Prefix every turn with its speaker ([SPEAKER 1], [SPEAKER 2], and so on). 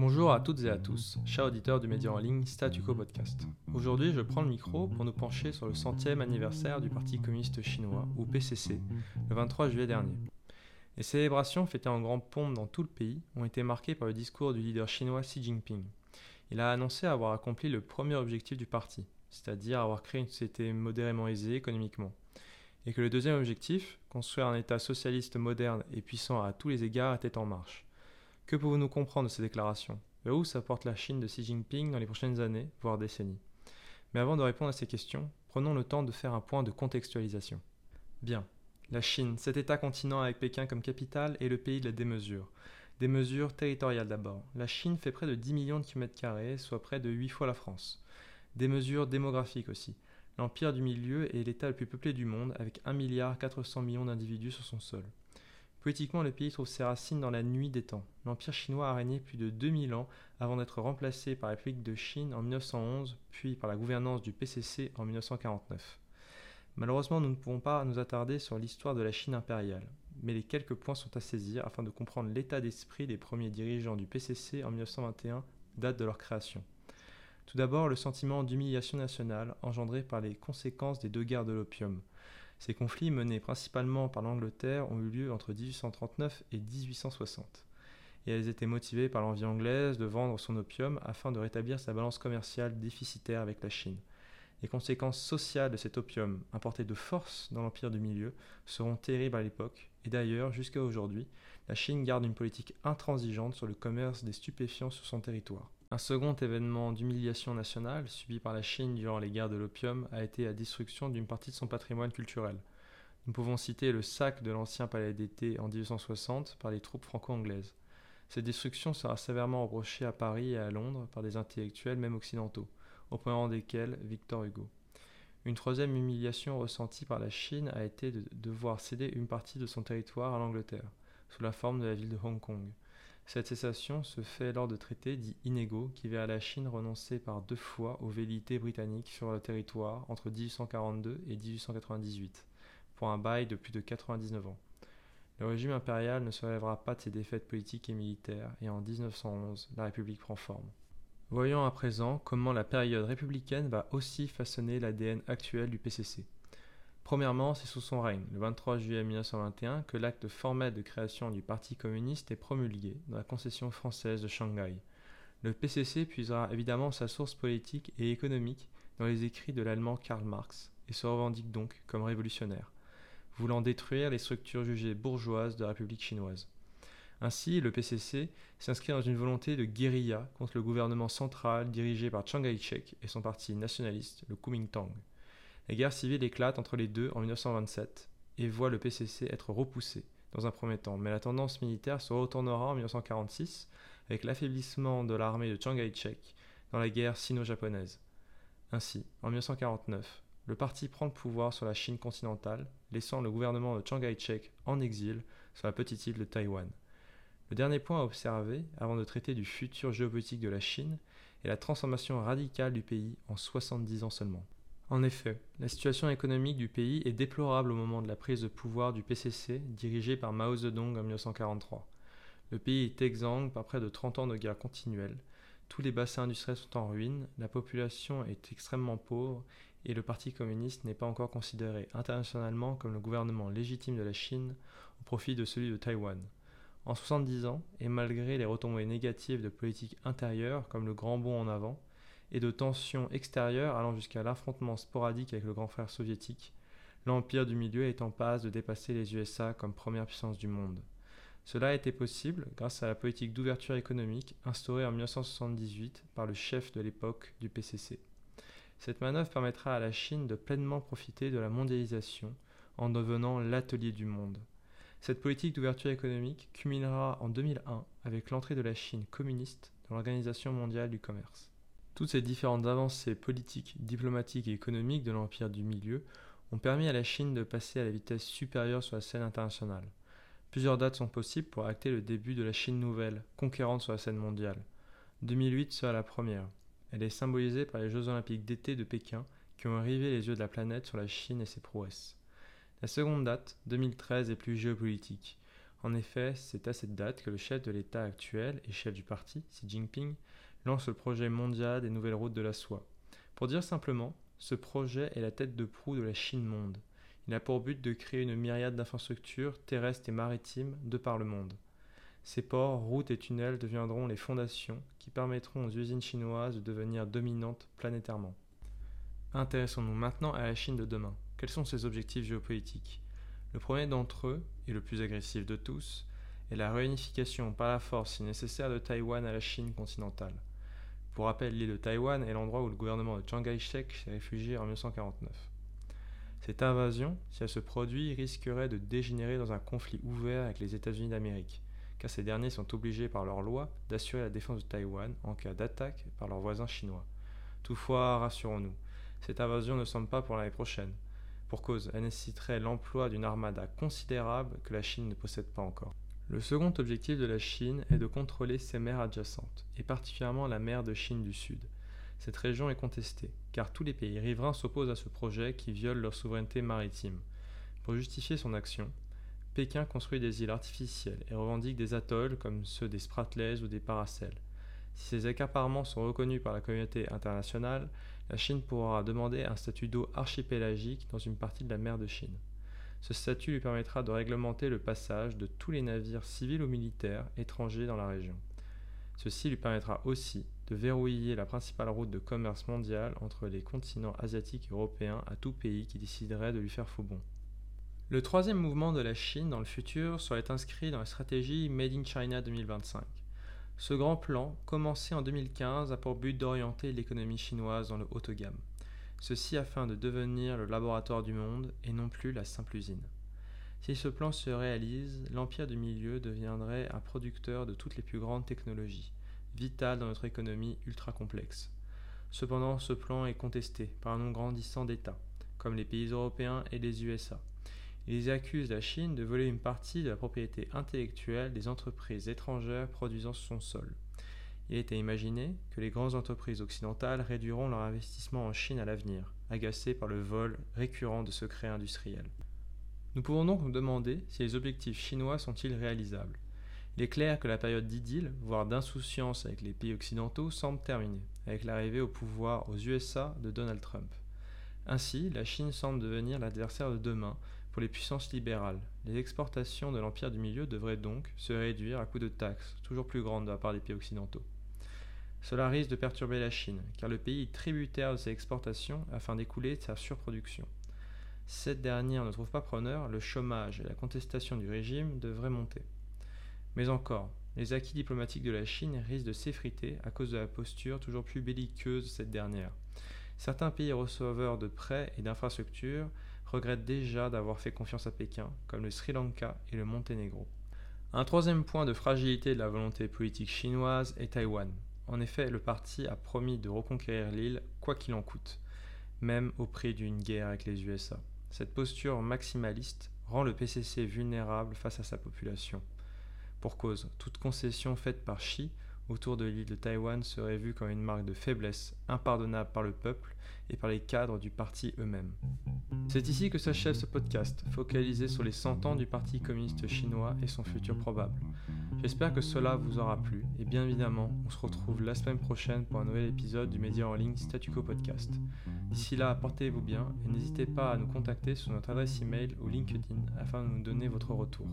[SPEAKER 1] Bonjour à toutes et à tous, chers auditeurs du média en ligne Statu Podcast. Aujourd'hui, je prends le micro pour nous pencher sur le centième anniversaire du Parti communiste chinois, ou PCC, le 23 juillet dernier. Les célébrations fêtées en grande pompe dans tout le pays ont été marquées par le discours du leader chinois Xi Jinping. Il a annoncé avoir accompli le premier objectif du parti, c'est-à-dire avoir créé une société modérément aisée économiquement. Et que le deuxième objectif, construire un État socialiste moderne et puissant à tous les égards, était en marche. Que pouvons-nous comprendre de ces déclarations? Vers où s'apporte la Chine de Xi Jinping dans les prochaines années, voire décennies Mais avant de répondre à ces questions, prenons le temps de faire un point de contextualisation. Bien, la Chine, cet État-continent avec Pékin comme capitale, est le pays de la démesure. Démesure territoriale d'abord. La Chine fait près de 10 millions de kilomètres carrés, soit près de 8 fois la France. Démesure démographique aussi. L'Empire du Milieu est l'État le plus peuplé du monde, avec 1,4 milliard d'individus sur son sol. Politiquement, le pays trouve ses racines dans la nuit des temps. L'Empire chinois a régné plus de 2000 ans avant d'être remplacé par la République de Chine en 1911, puis par la gouvernance du PCC en 1949. Malheureusement, nous ne pouvons pas nous attarder sur l'histoire de la Chine impériale, mais les quelques points sont à saisir afin de comprendre l'état d'esprit des premiers dirigeants du PCC en 1921, date de leur création. Tout d'abord, le sentiment d'humiliation nationale engendré par les conséquences des deux guerres de l'opium, ces conflits, menés principalement par l'Angleterre, ont eu lieu entre 1839 et 1860. Et elles étaient motivées par l'envie anglaise de vendre son opium afin de rétablir sa balance commerciale déficitaire avec la Chine. Les conséquences sociales de cet opium, importé de force dans l'Empire du Milieu, seront terribles à l'époque, et d'ailleurs, jusqu'à aujourd'hui, la Chine garde une politique intransigeante sur le commerce des stupéfiants sur son territoire. Un second événement d'humiliation nationale subi par la Chine durant les guerres de l'opium a été la destruction d'une partie de son patrimoine culturel. Nous pouvons citer le sac de l'ancien palais d'été en 1860 par les troupes franco-anglaises. Cette destruction sera sévèrement reprochée à Paris et à Londres par des intellectuels même occidentaux, au premier rang desquels Victor Hugo. Une troisième humiliation ressentie par la Chine a été de devoir céder une partie de son territoire à l'Angleterre, sous la forme de la ville de Hong Kong. Cette cessation se fait lors de traités dits inégaux qui verraient la Chine renoncer par deux fois aux velléités britanniques sur le territoire entre 1842 et 1898, pour un bail de plus de 99 ans. Le régime impérial ne se relèvera pas de ses défaites politiques et militaires, et en 1911, la République prend forme. Voyons à présent comment la période républicaine va aussi façonner l'ADN actuel du PCC. Premièrement, c'est sous son règne, le 23 juillet 1921, que l'acte formel de création du Parti communiste est promulgué dans la concession française de Shanghai. Le PCC puisera évidemment sa source politique et économique dans les écrits de l'allemand Karl Marx et se revendique donc comme révolutionnaire, voulant détruire les structures jugées bourgeoises de la République chinoise. Ainsi, le PCC s'inscrit dans une volonté de guérilla contre le gouvernement central dirigé par Chiang Kai-shek et son parti nationaliste, le Kuomintang. La guerre civile éclate entre les deux en 1927 et voit le PCC être repoussé dans un premier temps, mais la tendance militaire se retournera en 1946 avec l'affaiblissement de l'armée de Chiang Kai-shek dans la guerre sino-japonaise. Ainsi, en 1949, le parti prend le pouvoir sur la Chine continentale, laissant le gouvernement de Chiang Kai-shek en exil sur la petite île de Taïwan. Le dernier point à observer, avant de traiter du futur géopolitique de la Chine, est la transformation radicale du pays en 70 ans seulement. En effet, la situation économique du pays est déplorable au moment de la prise de pouvoir du PCC dirigé par Mao Zedong en 1943. Le pays est exsangue par près de 30 ans de guerre continuelle, tous les bassins industriels sont en ruine, la population est extrêmement pauvre et le Parti communiste n'est pas encore considéré internationalement comme le gouvernement légitime de la Chine au profit de celui de Taïwan. En 70 ans, et malgré les retombées négatives de politique intérieure comme le grand bond en avant, et de tensions extérieures allant jusqu'à l'affrontement sporadique avec le grand frère soviétique, l'Empire du Milieu est en passe de dépasser les USA comme première puissance du monde. Cela a été possible grâce à la politique d'ouverture économique instaurée en 1978 par le chef de l'époque du PCC. Cette manœuvre permettra à la Chine de pleinement profiter de la mondialisation en devenant l'atelier du monde. Cette politique d'ouverture économique culminera en 2001 avec l'entrée de la Chine communiste dans l'Organisation mondiale du commerce. Toutes ces différentes avancées politiques, diplomatiques et économiques de l'Empire du Milieu ont permis à la Chine de passer à la vitesse supérieure sur la scène internationale. Plusieurs dates sont possibles pour acter le début de la Chine nouvelle, conquérante sur la scène mondiale. 2008 sera la première. Elle est symbolisée par les Jeux olympiques d'été de Pékin qui ont rivé les yeux de la planète sur la Chine et ses prouesses. La seconde date, 2013, est plus géopolitique. En effet, c'est à cette date que le chef de l'État actuel et chef du parti, Xi Jinping, lance le projet mondial des nouvelles routes de la soie. Pour dire simplement, ce projet est la tête de proue de la Chine monde. Il a pour but de créer une myriade d'infrastructures terrestres et maritimes de par le monde. Ces ports, routes et tunnels deviendront les fondations qui permettront aux usines chinoises de devenir dominantes planétairement. Intéressons-nous maintenant à la Chine de demain. Quels sont ses objectifs géopolitiques? Le premier d'entre eux, et le plus agressif de tous, est la réunification par la force si nécessaire de Taïwan à la Chine continentale. Pour rappel, l'île de Taïwan est l'endroit où le gouvernement de Chiang Kai-shek s'est réfugié en 1949. Cette invasion, si elle se produit, risquerait de dégénérer dans un conflit ouvert avec les États-Unis d'Amérique, car ces derniers sont obligés par leur loi d'assurer la défense de Taïwan en cas d'attaque par leurs voisins chinois. Toutefois, rassurons-nous, cette invasion ne semble pas pour l'année prochaine. Pour cause, elle nécessiterait l'emploi d'une armada considérable que la Chine ne possède pas encore. Le second objectif de la Chine est de contrôler ses mers adjacentes, et particulièrement la mer de Chine du Sud. Cette région est contestée, car tous les pays riverains s'opposent à ce projet qui viole leur souveraineté maritime. Pour justifier son action, Pékin construit des îles artificielles et revendique des atolls comme ceux des Spratlys ou des Paracels. Si ces accaparements sont reconnus par la communauté internationale, la Chine pourra demander un statut d'eau archipélagique dans une partie de la mer de Chine. Ce statut lui permettra de réglementer le passage de tous les navires civils ou militaires étrangers dans la région. Ceci lui permettra aussi de verrouiller la principale route de commerce mondial entre les continents asiatiques et européens à tout pays qui déciderait de lui faire faux. Le troisième mouvement de la Chine dans le futur serait inscrit dans la stratégie Made in China 2025. Ce grand plan, commencé en 2015, a pour but d'orienter l'économie chinoise dans le haut de gamme. Ceci afin de devenir le laboratoire du monde et non plus la simple usine. Si ce plan se réalise, l'Empire du Milieu deviendrait un producteur de toutes les plus grandes technologies, vitales dans notre économie ultra complexe. Cependant, ce plan est contesté par un nombre grandissant d'États, comme les pays européens et les USA, ils accusent la Chine de voler une partie de la propriété intellectuelle des entreprises étrangères produisant son sol. Il était imaginé que les grandes entreprises occidentales réduiront leur investissement en Chine à l'avenir, agacées par le vol récurrent de secrets industriels. Nous pouvons donc nous demander si les objectifs chinois sont-ils réalisables. Il est clair que la période d'idylle, voire d'insouciance avec les pays occidentaux, semble terminée, avec l'arrivée au pouvoir aux USA de Donald Trump. Ainsi, la Chine semble devenir l'adversaire de demain pour les puissances libérales, les exportations de l'Empire du Milieu devraient donc se réduire à coup de taxes toujours plus grandes de la part des pays occidentaux. Cela risque de perturber la Chine, car le pays est tributaire de ses exportations afin d'écouler sa surproduction. Cette dernière ne trouve pas preneur, le chômage et la contestation du régime devraient monter. Mais encore, les acquis diplomatiques de la Chine risquent de s'effriter à cause de la posture toujours plus belliqueuse de cette dernière. Certains pays receveurs de prêts et d'infrastructures regrettent déjà d'avoir fait confiance à Pékin, comme le Sri Lanka et le Monténégro. Un troisième point de fragilité de la volonté politique chinoise est Taïwan. En effet, le parti a promis de reconquérir l'île quoi qu'il en coûte, même au prix d'une guerre avec les USA. Cette posture maximaliste rend le PCC vulnérable face à sa population. Pour cause, toute concession faite par Xi autour de l'île de Taïwan serait vue comme une marque de faiblesse impardonnable par le peuple et par les cadres du parti eux-mêmes. C'est ici que s'achève ce podcast, focalisé sur les 100 ans du Parti communiste chinois et son futur probable. J'espère que cela vous aura plu, et bien évidemment, on se retrouve la semaine prochaine pour un nouvel épisode du média en ligne Statuco Podcast. D'ici là, portez-vous bien et n'hésitez pas à nous contacter sur notre adresse email ou LinkedIn afin de nous donner votre retour.